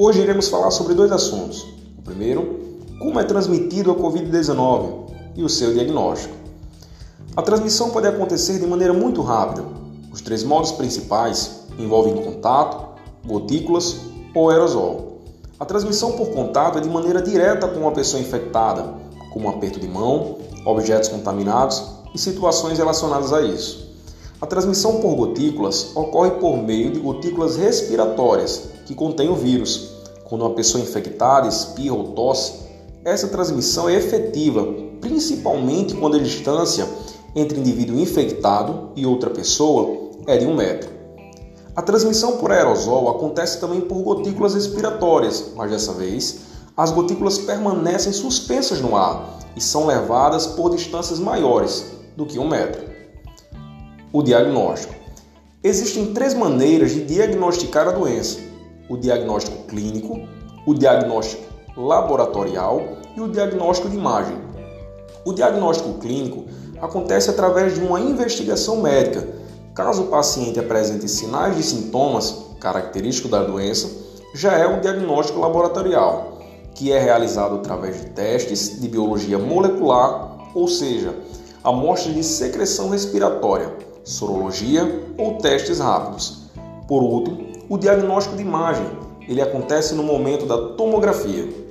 Hoje iremos falar sobre dois assuntos. O primeiro, como é transmitido a Covid-19 e o seu diagnóstico. A transmissão pode acontecer de maneira muito rápida. Os três modos principais envolvem contato, gotículas ou aerosol. A transmissão por contato é de maneira direta com uma pessoa infectada, como aperto de mão, objetos contaminados e situações relacionadas a isso. A transmissão por gotículas ocorre por meio de gotículas respiratórias que contêm o vírus. Quando uma pessoa infectada espirra ou tosse, essa transmissão é efetiva, principalmente quando a distância entre indivíduo infectado e outra pessoa é de um metro. A transmissão por aerosol acontece também por gotículas respiratórias, mas dessa vez as gotículas permanecem suspensas no ar e são levadas por distâncias maiores do que um metro. O diagnóstico. Existem três maneiras de diagnosticar a doença: o diagnóstico clínico, o diagnóstico laboratorial e o diagnóstico de imagem. O diagnóstico clínico acontece através de uma investigação médica. Caso o paciente apresente sinais de sintomas característicos da doença, já é o diagnóstico laboratorial, que é realizado através de testes de biologia molecular, ou seja, amostras de secreção respiratória sorologia ou testes rápidos. Por último, o diagnóstico de imagem. Ele acontece no momento da tomografia.